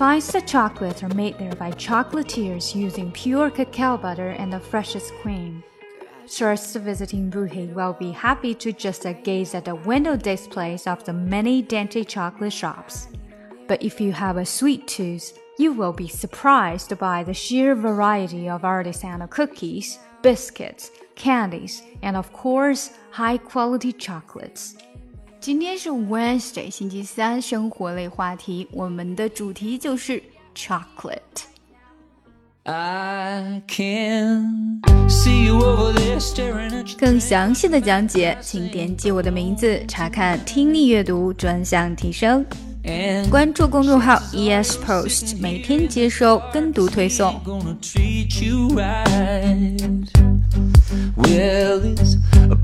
finest chocolates are made there by chocolatiers using pure cacao butter and the freshest cream. Tourists visiting Brugge will be happy to just uh, gaze at the window displays of the many dainty chocolate shops. But if you have a sweet tooth, you will be surprised by the sheer variety of artisanal cookies, biscuits, candies, and of course, high quality chocolates. 今天是 Wednesday，星期三，生活类话题，我们的主题就是 chocolate。更详细的讲解，请点击我的名字查看听力阅读专项提升。关注公众号 ES Post，每天接收跟读推送。Well,